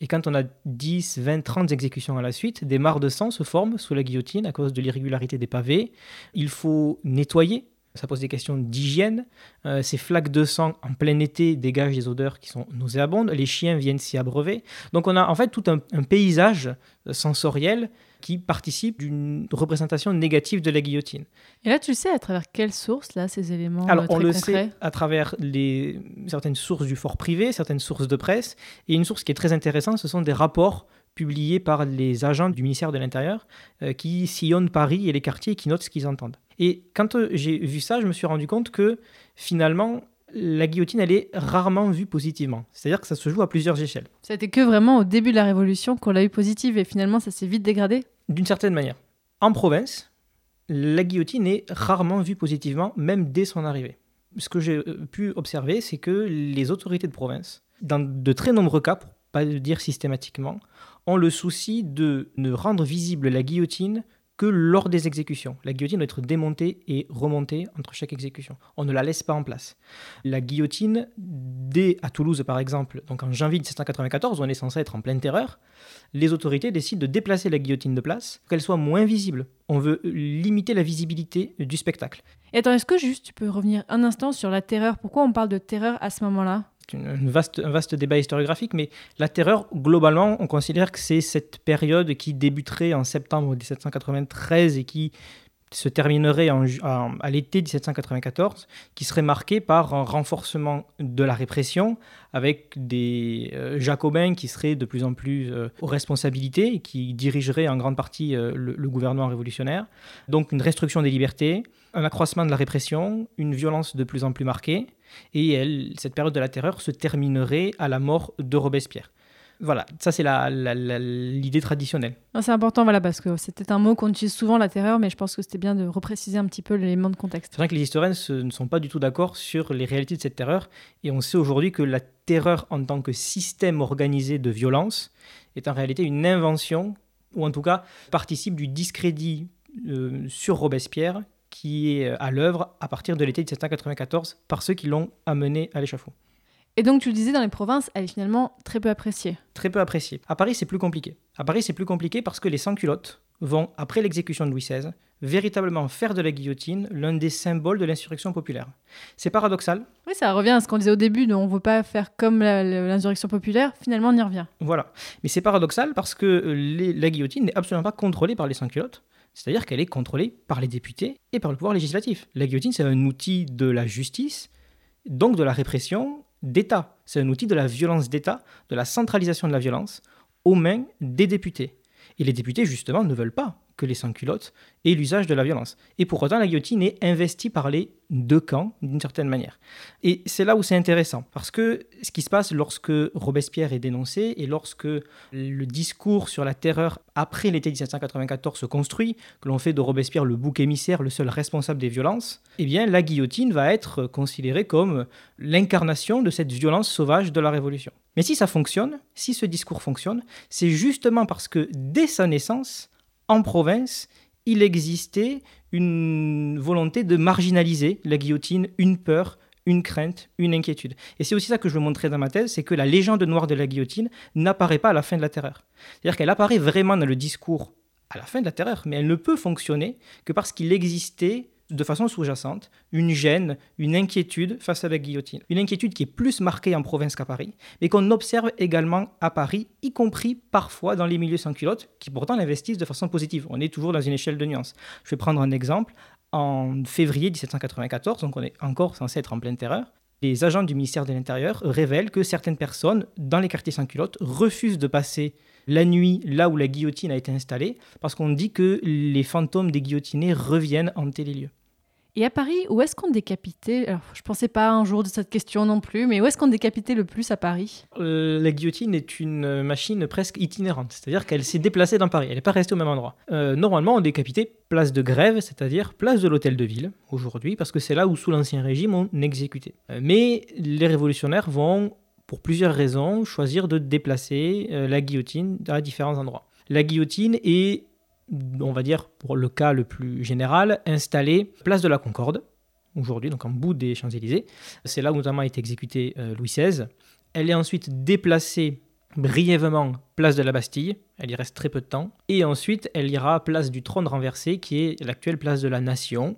Et quand on a 10, 20, 30 exécutions à la suite, des mares de sang se forment sous la guillotine à cause de l'irrégularité des pavés. Il faut nettoyer. Ça pose des questions d'hygiène. Euh, ces flaques de sang en plein été dégagent des odeurs qui sont nauséabondes. Les chiens viennent s'y abreuver. Donc on a en fait tout un, un paysage sensoriel qui participe d'une représentation négative de la guillotine. Et là, tu le sais à travers quelles sources, là, ces éléments Alors, euh, on le concrets? sait à travers les, certaines sources du fort privé, certaines sources de presse, et une source qui est très intéressante, ce sont des rapports publiés par les agents du ministère de l'Intérieur euh, qui sillonnent Paris et les quartiers et qui notent ce qu'ils entendent. Et quand euh, j'ai vu ça, je me suis rendu compte que finalement, la guillotine, elle est rarement vue positivement. C'est-à-dire que ça se joue à plusieurs échelles. Été que vraiment au début de la Révolution qu'on l'a eu positive et finalement ça s'est vite dégradé? D'une certaine manière. En province, la guillotine est rarement vue positivement, même dès son arrivée. Ce que j'ai euh, pu observer, c'est que les autorités de province, dans de très nombreux cas, pour pas le dire systématiquement, ont le souci de ne rendre visible la guillotine que lors des exécutions. La guillotine doit être démontée et remontée entre chaque exécution. On ne la laisse pas en place. La guillotine, dès à Toulouse par exemple, donc en janvier 1794, où on est censé être en pleine terreur, les autorités décident de déplacer la guillotine de place pour qu'elle soit moins visible. On veut limiter la visibilité du spectacle. Et attends, est-ce que juste tu peux revenir un instant sur la terreur? Pourquoi on parle de terreur à ce moment-là? C'est un vaste débat historiographique, mais la terreur, globalement, on considère que c'est cette période qui débuterait en septembre 1793 et qui se terminerait en- à l'été 1794, qui serait marquée par un renforcement de la répression, avec des euh, jacobins qui seraient de plus en plus euh, aux responsabilités et qui dirigeraient en grande partie euh, le, le gouvernement révolutionnaire. Donc une restriction des libertés, un accroissement de la répression, une violence de plus en plus marquée, et elle, cette période de la terreur se terminerait à la mort de Robespierre. Voilà, ça c'est l'idée traditionnelle. C'est important, voilà, parce que c'était un mot qu'on utilise souvent, la terreur, mais je pense que c'était bien de repréciser un petit peu l'élément de contexte. C'est vrai que les historiens se- ne sont pas du tout d'accord sur les réalités de cette terreur, et on sait aujourd'hui que la terreur en tant que système organisé de violence est en réalité une invention, ou en tout cas participe du discrédit euh, sur Robespierre qui est euh, à l'œuvre à partir de l'été 1794 par ceux qui l'ont amené à l'échafaud. Et donc, tu le disais, dans les provinces, elle est finalement très peu appréciée. très peu apprécié. À Paris, c'est plus compliqué. À Paris, c'est plus compliqué parce que les sans-culottes vont, après l'exécution de Louis XVI, véritablement faire de la guillotine l'un des symboles de l'insurrection populaire. C'est paradoxal, Oui, ça revient à ce qu'on disait au début, de on ne veut pas faire comme l'insurrection populaire. Finalement, on y revient. voilà. Mais c'est paradoxal parce que euh, les- la guillotine n'est absolument pas contrôlée par les sans-culottes. C'est-à-dire qu'elle est contrôlée par les députés et par le pouvoir législatif. La guillotine, c'est un outil de la justice, donc de la répression d'État. C'est un outil de la violence d'État, de la centralisation de la violence aux mains des députés. Et les députés, justement, ne veulent pas que les sans-culottes aient l'usage de la violence. Et pour autant, la guillotine est investie par les deux camps, d'une certaine manière. Et c'est là où c'est intéressant, parce que ce qui se passe lorsque Robespierre est dénoncé et lorsque le discours sur la terreur après l'été 1794 se construit, que l'on fait de Robespierre le bouc émissaire, le seul responsable des violences, eh bien la guillotine va être considérée comme l'incarnation de cette violence sauvage de la Révolution. Mais si ça fonctionne, si ce discours fonctionne, c'est justement parce que dès sa naissance, en province, il existait une volonté de marginaliser la guillotine, une peur, une crainte, une inquiétude. Et c'est aussi ça que je veux montrer dans ma thèse, c'est que la légende noire de la guillotine n'apparaît pas à la fin de la terreur. C'est-à-dire qu'elle apparaît vraiment dans le discours à la fin de la terreur, mais elle ne peut fonctionner que parce qu'il existait de façon sous-jacente une gêne, une inquiétude face à la guillotine. Une inquiétude qui est plus marquée en province qu'à Paris, mais qu'on observe également à Paris, y compris parfois dans les milieux sans culottes, qui pourtant l'investissent de façon positive. On est toujours dans une échelle de nuances. Je vais prendre un exemple. En février 1794, donc on est encore censé être en pleine terreur, les agents du ministère de l'Intérieur révèlent que certaines personnes dans les quartiers sans culottes refusent de passer la nuit là où la guillotine a été installée parce qu'on dit que les fantômes des guillotinés reviennent hanter les lieux. Et à Paris, où est-ce qu'on décapitait Alors, je pensais pas un jour de cette question non plus, mais où est-ce qu'on décapitait le plus à Paris? Euh, La guillotine est une machine presque itinérante, c'est-à-dire qu'elle s'est déplacée dans Paris, elle n'est pas restée au même endroit. Euh, normalement, on décapitait place de grève, c'est-à-dire place de l'hôtel de ville, aujourd'hui, parce que c'est là où, sous l'Ancien Régime, on exécutait. Euh, Mais les révolutionnaires vont, pour plusieurs raisons, choisir de déplacer la guillotine à différents endroits. La guillotine est, on va dire, pour le cas le plus général, installée place de la Concorde, aujourd'hui, donc en bout des Champs-Élysées. C'est là où notamment a été exécuté euh, Louis XVI. Elle est ensuite déplacée brièvement place de la Bastille, elle y reste très peu de temps, et ensuite elle ira place du trône renversé, qui est l'actuelle place de la Nation,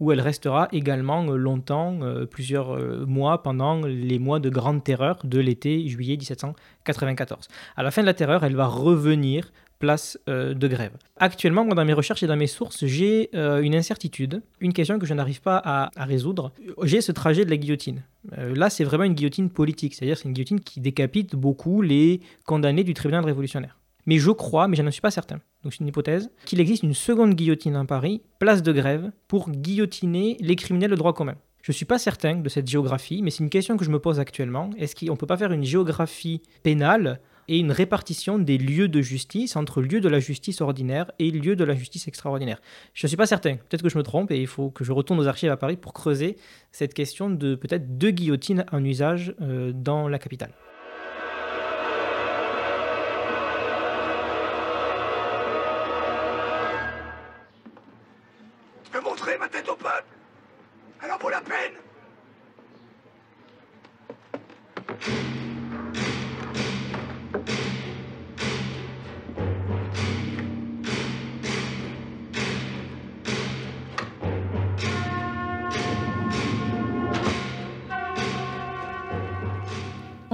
où elle restera également euh, longtemps, euh, plusieurs mois, pendant les mois de grande terreur de l'été juillet 1794. À la fin de la terreur, elle va revenir place euh, de grève. Actuellement, dans mes recherches et dans mes sources, j'ai euh, une incertitude, une question que je n'arrive pas à, à résoudre. J'ai ce trajet de la guillotine. Euh, là, c'est vraiment une guillotine politique, c'est-à-dire c'est une guillotine qui décapite beaucoup les condamnés du tribunal révolutionnaire. Mais je crois, mais je n'en suis pas certain, donc c'est une hypothèse, qu'il existe une seconde guillotine en Paris, place de grève, pour guillotiner les criminels de droit commun. Je ne suis pas certain de cette géographie, mais c'est une question que je me pose actuellement. Est-ce qu'on ne peut pas faire une géographie pénale et une répartition des lieux de justice entre lieux de la justice ordinaire et lieux de la justice extraordinaire Je ne suis pas certain. Peut-être que je me trompe et il faut que je retourne aux archives à Paris pour creuser cette question de peut-être deux guillotines en usage euh, dans la capitale.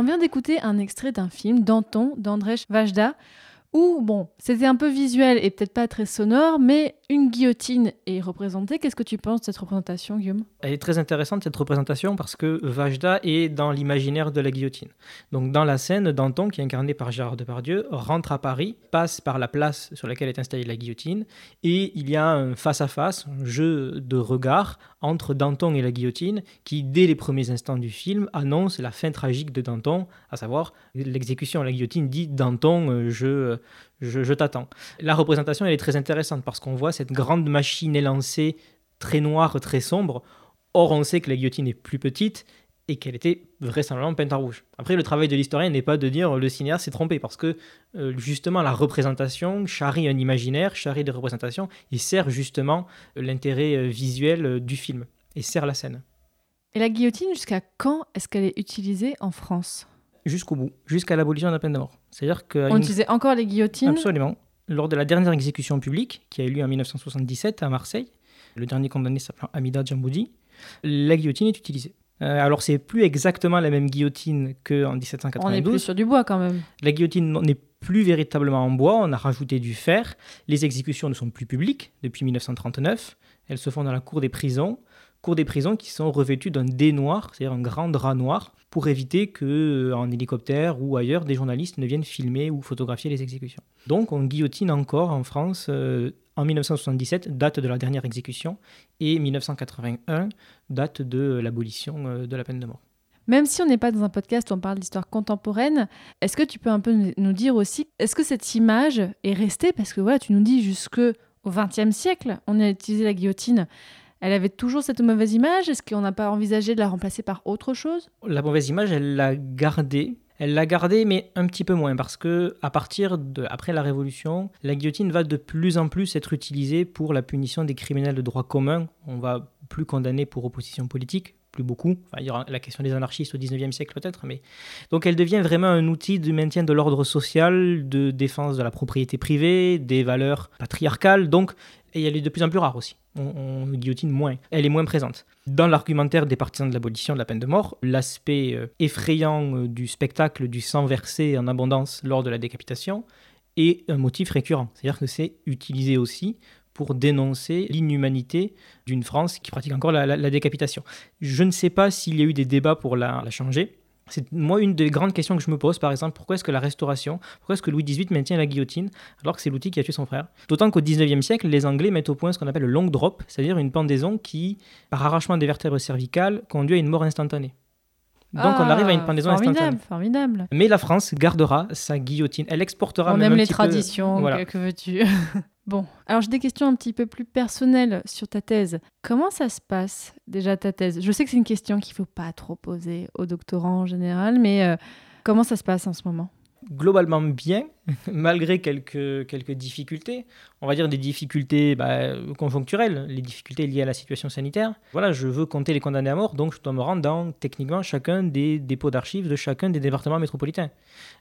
On vient d'écouter un extrait d'un film, Danton, d'Andrzej Vajda, où, bon, c'était un peu visuel et peut-être pas très sonore, mais une guillotine est représentée. Qu'est-ce que tu penses de cette représentation, Guillaume? Elle est très intéressante cette représentation parce que Vajda est dans l'imaginaire de la guillotine. Donc dans la scène, Danton, qui est incarné par Gérard Depardieu, rentre à Paris, passe par la place sur laquelle est installée la guillotine, et il y a un face-à-face, un jeu de regard entre Danton et la guillotine, qui dès les premiers instants du film annonce la fin tragique de Danton, à savoir l'exécution à la guillotine dit Danton, euh, je, je, je t'attends. La représentation elle est très intéressante parce qu'on voit cette grande machine élancée, très noire, très sombre. Or, on sait que la guillotine est plus petite et qu'elle était vraisemblablement peinte en rouge. Après, le travail de l'historien n'est pas de dire le cinéaste s'est trompé, parce que euh, justement la représentation charrie un imaginaire, charrie des représentations, et sert justement l'intérêt euh, visuel euh, du film, et sert la scène. Et la guillotine, jusqu'à quand est-ce qu'elle est utilisée en France? Jusqu'au bout, jusqu'à l'abolition de la peine de mort. C'est-à-dire que... On utilisait encore les guillotines Absolument. Lors de la dernière exécution publique, qui a eu lieu en 1977 à Marseille, le dernier condamné s'appelant Hamida Djamboudi, la guillotine est utilisée. Euh, alors, c'est plus exactement la même guillotine qu'en On est 1792. plus sur du bois quand même. La guillotine n'est plus véritablement en bois, on a rajouté du fer. Les exécutions ne sont plus publiques depuis 1939. Elles se font dans la cour des prisons. Cour des prisons qui sont revêtues d'un dé noir, c'est-à-dire un grand drap noir, pour éviter que, euh, en hélicoptère ou ailleurs, des journalistes ne viennent filmer ou photographier les exécutions. Donc, on guillotine encore en France euh, en 1977, date de la dernière exécution, et 1981, date de l'abolition euh, de la peine de mort. Même si on n'est pas dans un podcast où on parle d'histoire contemporaine, est-ce que tu peux un peu nous- dire aussi, est-ce que cette image est restée? Parce que voilà, tu nous dis jusqu'au XXe siècle, on a utilisé la guillotine. Elle avait toujours cette mauvaise image? Est-ce qu'on n'a pas envisagé de la remplacer par autre chose? La mauvaise image, elle l'a gardée. Elle l'a gardée, mais un petit peu moins, parce que à partir de après la Révolution, la guillotine va de plus en plus être utilisée pour la punition des criminels de droit commun. On va plus condamner pour opposition politique, plus beaucoup. Enfin, il y aura la question des anarchistes au 19e siècle peut-être, mais donc elle devient vraiment un outil de maintien de l'ordre social, de défense de la propriété privée, des valeurs patriarcales. Donc, et elle est de plus en plus rare aussi. On, guillotine moins. Elle est moins présente. Dans l'argumentaire des partisans de l'abolition de la peine de mort, l'aspect euh, effrayant euh, du spectacle du sang versé en abondance lors de la décapitation est un motif récurrent. C'est-à-dire que c'est utilisé aussi pour dénoncer l'inhumanité d'une France qui pratique encore la, la- la décapitation. Je ne sais pas s'il y a eu des débats pour la, la changer. C'est moi une des grandes questions que je me pose, par exemple, pourquoi est-ce que la Restauration, pourquoi est-ce que Louis XVIII maintient la guillotine alors que c'est l'outil qui a tué son frère? D'autant qu'au XIXe siècle, les Anglais mettent au point ce qu'on appelle le long drop, c'est-à-dire une pendaison qui, par arrachement des vertèbres cervicales, conduit à une mort instantanée. Donc on arrive à une pendaison Ah, formidable, instantanée. Formidable. Mais la France gardera sa guillotine. Elle exportera On même aime un les petit peu- traditions, Voilà. que veux-tu? Bon, alors j'ai des questions un petit peu plus personnelles sur ta thèse. Comment ça se passe déjà ta thèse? Je sais que c'est une question qu'il faut pas trop poser aux doctorants en général, mais euh, comment ça se passe en ce moment? Globalement bien, malgré quelques, quelques difficultés. On va dire des difficultés bah, conjoncturelles, les difficultés liées à la situation sanitaire. Voilà, je veux compter les condamnés à mort, donc je dois me rendre dans techniquement chacun des dépôts d'archives de chacun des départements métropolitains.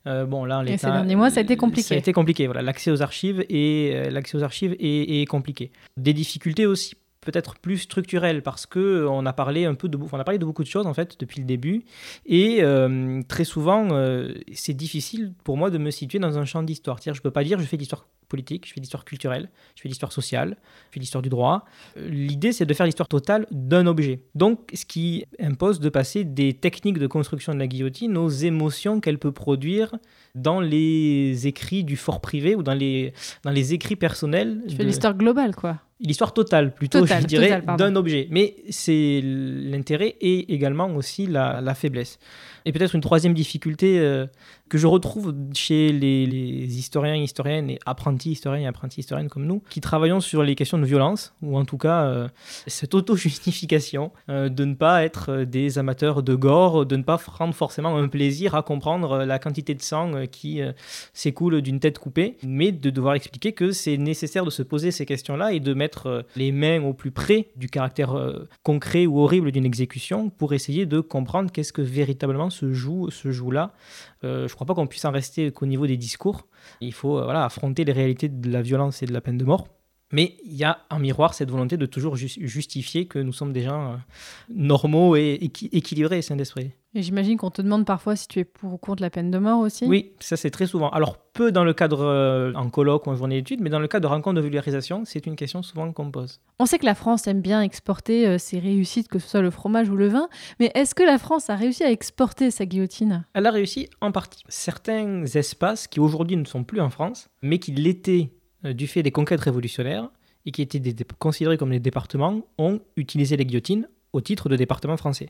Euh, bon, là, l'état- ces derniers mois, ça a été compliqué. Ça a été compliqué. Voilà, l'accès aux archives et euh, l'accès aux archives est, est compliqué. Des difficultés aussi peut-être plus structurelles parce que euh, on a parlé un peu de on a parlé de beaucoup de choses en fait depuis le début. Et euh, très souvent euh, c'est difficile pour moi de me situer dans un champ d'histoire. Je peux pas dire je fais l'histoire politique je fais l'histoire culturelle je fais l'histoire sociale je fais l'histoire du droit. L'idée c'est de faire l'histoire totale d'un objet. Donc ce qui impose de passer des techniques de construction de la guillotine aux émotions qu'elle peut produire dans les écrits du fort privé ou dans les dans les écrits personnels Je de- fais l'histoire globale, quoi. L'histoire totale plutôt je dirais d'un objet. Mais c'est l'intérêt et également aussi la, la faiblesse et peut-être une troisième difficulté euh, que je retrouve chez les, historiens historiennes et apprentis historiens et apprentis historiennes comme nous qui travaillons sur les questions de violence ou en tout cas euh, cette auto-justification euh, de ne pas être des amateurs de gore de ne pas prendre forcément un plaisir à comprendre la quantité de sang qui s'écoule d'une tête coupée, mais de devoir expliquer que c'est nécessaire de se poser ces questions-là et de mettre les mains au plus près du caractère concret ou horrible d'une exécution pour essayer de comprendre qu'est-ce que véritablement se joue, se joue là. Euh, je ne crois pas qu'on puisse en rester qu'au niveau des discours. Il faut euh, affronter les réalités de la violence et de la peine de mort. Mais il y a en miroir cette volonté de toujours jus- justifier que nous sommes des gens euh, normaux et équi- équilibrés sains d'esprit. Et j'imagine qu'on te demande parfois si tu es pour ou contre la peine de mort aussi. Oui, ça c'est très souvent. Alors peu dans le cadre euh, en colloque ou en journée d'études, mais dans le cadre de rencontres de vulgarisation, c'est une question souvent qu'on pose. On sait que la France aime bien exporter euh, ses réussites, que ce soit le fromage ou le vin, mais est-ce que la France a réussi à exporter sa guillotine? Elle a réussi en partie. Certains espaces qui aujourd'hui ne sont plus en France, mais qui l'étaient du fait des conquêtes révolutionnaires et qui étaient des- considérés comme des départements, ont utilisé les guillotines au titre de département français.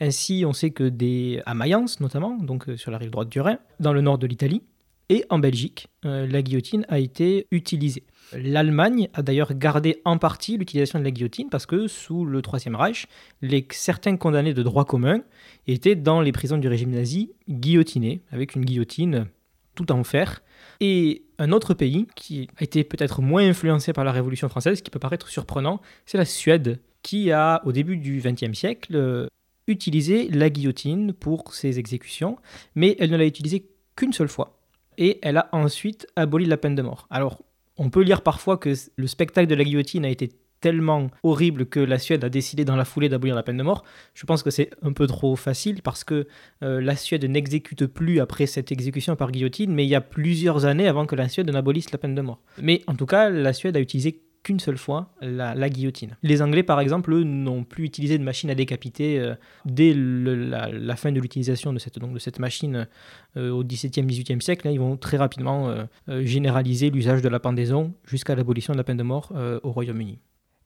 Ainsi, on sait que des, à Mayence notamment, donc euh, sur la rive droite du Rhin, dans le nord de l'Italie, et en Belgique, euh, la guillotine a été utilisée. L'Allemagne a d'ailleurs gardé en partie l'utilisation de la guillotine parce que sous le Troisième Reich, certains condamnés de droit commun étaient dans les prisons du régime nazi guillotinés avec une guillotine tout en fer. Et un autre pays qui a été peut-être moins influencé par la Révolution française, qui peut paraître surprenant, c'est la Suède, qui a, au début du XXe siècle, euh, utilisé la guillotine pour ses exécutions, mais elle ne l'a utilisée qu'une seule fois. Et elle a ensuite aboli la peine de mort. Alors, on peut lire parfois que le spectacle de la guillotine a été tellement horrible que la Suède a décidé dans la foulée d'abolir la peine de mort. Je pense que c'est un peu trop facile parce que euh, la Suède n'exécute plus après cette exécution par guillotine, mais il y a plusieurs années avant que la Suède n'abolisse la peine de mort. Mais en tout cas, la Suède a utilisé qu'une seule fois la, guillotine. Les Anglais, par exemple, n'ont plus utilisé de machine à décapiter euh, dès la, fin de l'utilisation de cette, machine euh, au XVIIe, XVIIIe siècle. Là, ils vont très rapidement généraliser l'usage de la pendaison jusqu'à l'abolition de la peine de mort au Royaume-Uni.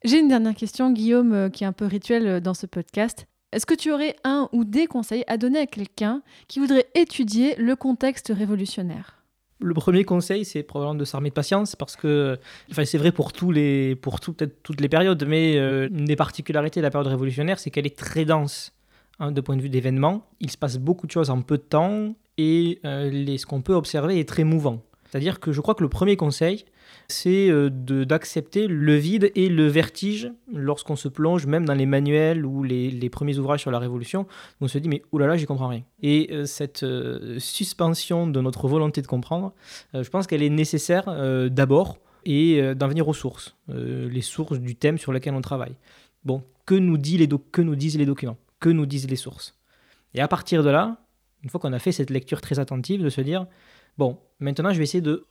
J'ai une dernière question, Guillaume, euh, qui est un peu rituel euh, dans ce podcast. Est-ce que tu aurais un ou des conseils à donner à quelqu'un qui voudrait étudier le contexte révolutionnaire? Le premier conseil, c'est probablement de s'armer de patience parce que, enfin, c'est vrai pour toutes les périodes, mais euh, une des particularités de la période révolutionnaire, c'est qu'elle est très dense hein, de point de vue d'événements. Il se passe beaucoup de choses en peu de temps et ce qu'on peut observer est très mouvant. C'est-à-dire que je crois que le premier conseil, c'est euh, d'accepter le vide et le vertige lorsqu'on se plonge même dans les manuels ou les, les premiers ouvrages sur la Révolution. On se dit, mais oulala, j'y comprends rien. Et euh, cette euh, suspension de notre volonté de comprendre, je pense qu'elle est nécessaire d'abord et d'en venir aux sources, les sources du thème sur lequel on travaille. Bon, que nous, dit les que nous disent les documents Que nous disent les sources? Et à partir de là, une fois qu'on a fait cette lecture très attentive, de se dire, bon, maintenant je vais essayer de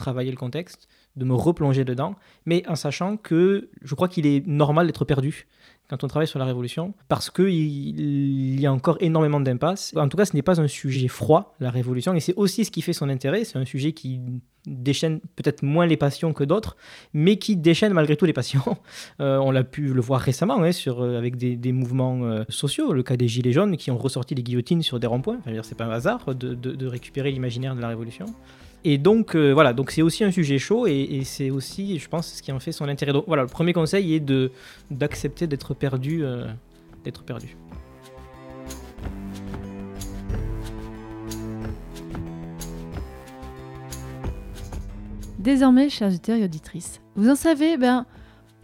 retravailler le contexte, de me replonger dedans, mais en sachant que je crois qu'il est normal d'être perdu quand on travaille sur la Révolution, parce qu'il il y a encore énormément d'impasses. En tout cas, ce n'est pas un sujet froid, la Révolution, et c'est aussi ce qui fait son intérêt. C'est un sujet qui déchaîne peut-être moins les passions que d'autres, mais qui déchaîne malgré tout les passions. Euh, on l'a pu le voir récemment hein, euh, avec des, mouvements euh, sociaux, le cas des Gilets jaunes qui ont ressorti les guillotines sur des ronds-points. Enfin, c'est pas un hasard de récupérer l'imaginaire de la Révolution. Et donc, euh, voilà, donc c'est aussi un sujet chaud et, c'est aussi, je pense, ce qui en fait son intérêt. Donc, voilà, le premier conseil est d'accepter d'être perdu, euh, d'être perdu. Désormais, chers auditeurs et auditrices, vous en savez, ben,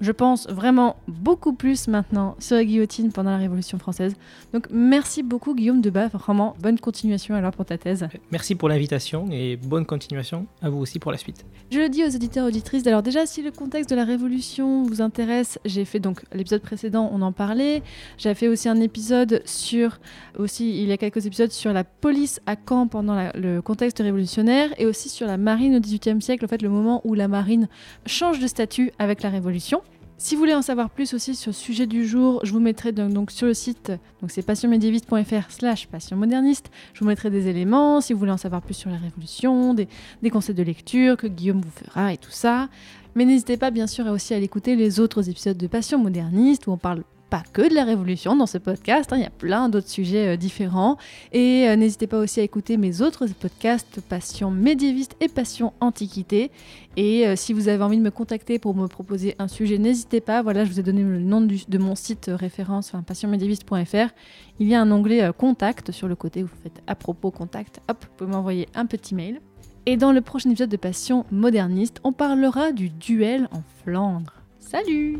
je pense vraiment beaucoup plus maintenant sur la guillotine pendant la Révolution française. Donc merci beaucoup Guillaume Debat, vraiment bonne continuation alors pour ta thèse. Merci pour l'invitation et bonne continuation à vous aussi pour la suite. Je le dis aux auditeurs auditrices, alors déjà si le contexte de la Révolution vous intéresse, j'ai fait donc l'épisode précédent, on en parlait, j'ai fait aussi un épisode sur, aussi il y a quelques épisodes sur la police à Caen pendant la- le contexte révolutionnaire et aussi sur la marine au XVIIIe siècle, en fait le moment où la marine change de statut avec la Révolution. Si vous voulez en savoir plus aussi sur le sujet du jour, je vous mettrai donc, sur le site, donc c'est passionmédiéviste.fr slash passionmoderniste, je vous mettrai des éléments, si vous voulez en savoir plus sur la Révolution, des, des conseils de lecture que Guillaume vous fera et tout ça. Mais n'hésitez pas bien sûr aussi à écouter les autres épisodes de Passion moderniste où on parle pas que de la Révolution dans ce podcast, hein, il y a plein d'autres sujets euh, différents. Et euh, n'hésitez pas aussi à écouter mes autres podcasts Passion médiéviste et Passion antiquité. Et euh, si vous avez envie de me contacter pour me proposer un sujet, n'hésitez pas. Voilà, je vous ai donné le nom de mon site référence, passionmédiéviste.fr. Il y a un onglet contact sur le côté où vous faites à propos contact. Hop, vous pouvez m'envoyer un petit mail. Et dans le prochain épisode de Passion moderniste, on parlera du duel en Flandre. Salut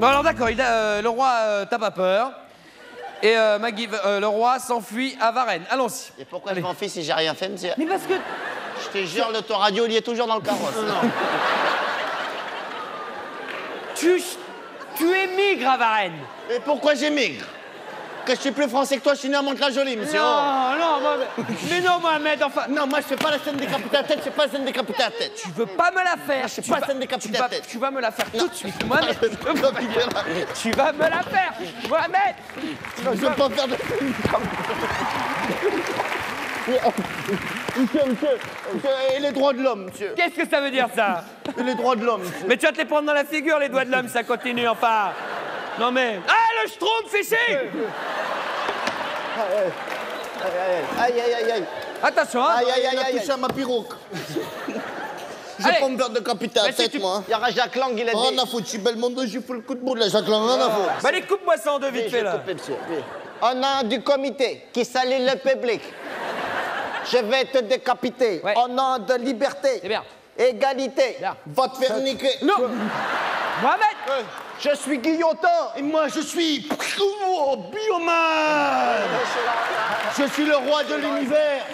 Bon alors d'accord, il a, euh, le roi euh, t'as pas peur. Et euh, Maggie, euh, le roi s'enfuit à Varennes. Allons-y. Et pourquoi je m'enfuis si j'ai rien fait, monsieur Mais parce que... Je te jure, l'autoradio, il y est toujours dans le carrosse. Tu, tu émigres à Varennes. Et pourquoi j'émigre? Que je suis plus français que toi, je suis né à Mantes-la-Jolie, monsieur. Non, non, Mohamed. Mais non, Mohamed, enfin... Non, moi, je fais pas la scène décapitée à tête, je fais pas la scène décapitée à tête. Tu veux pas me la faire je sais tu pas vas- scène décapitée à tête. Tu vas me la faire tout de suite, Mohamed. La- tu vas me la faire, Mohamed. Je veux pas faire de Monsieur, monsieur, monsieur, et les droits de l'homme, monsieur. Qu'est-ce que ça veut dire, ça? Et les droits de l'homme, monsieur. Mais tu vas te les prendre dans la figure, les doigts de l'homme, ça continue, enfin. Non mais... Ah, le schtroumpf ici Aïe, aïe, aïe, aïe. Attention, hein Aïe, aïe, aïe, aïe. touché à ma vais Allez. pas me décapiter Mais à si tête, tu- moi. hein. Il y aura Jacques Lang, il a Rien dit. à foutre, je suis Belmondo, j'ai fait le coup de boule, là, Jacques Lang, rien à foutre. Bah, allez, coupe-moi ça en deux, vite fait, là. Au nom du comité qui salue le public, je vais te décapiter. Ouais. Au nom de liberté, C'est bien. Égalité, Bien. Va te faire niquer. Non Mohamed je suis guillotin. Et moi, je suis oh, Bioman Je suis le roi de l'univers.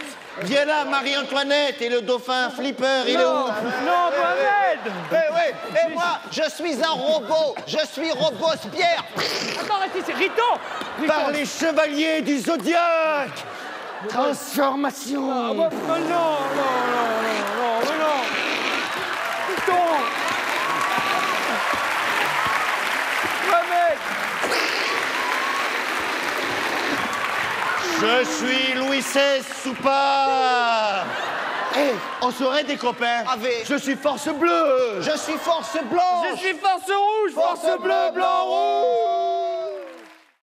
Viens là, Marie-Antoinette et le dauphin Flipper, il est où? Non, Mohamed Eh oui, et moi, je suis un robot. Je suis Robespierre. Attends, reste ici, Rito Rito Par les chevaliers du zodiaque Transformation Ah, bah, non, non, non, non, non, mais non Je suis Louis XVI Soupa. Eh, on serait des copains. Avec- Je suis force bleue. Je suis force blanche. Je suis force rouge, force, Force bleue, blanc, rouge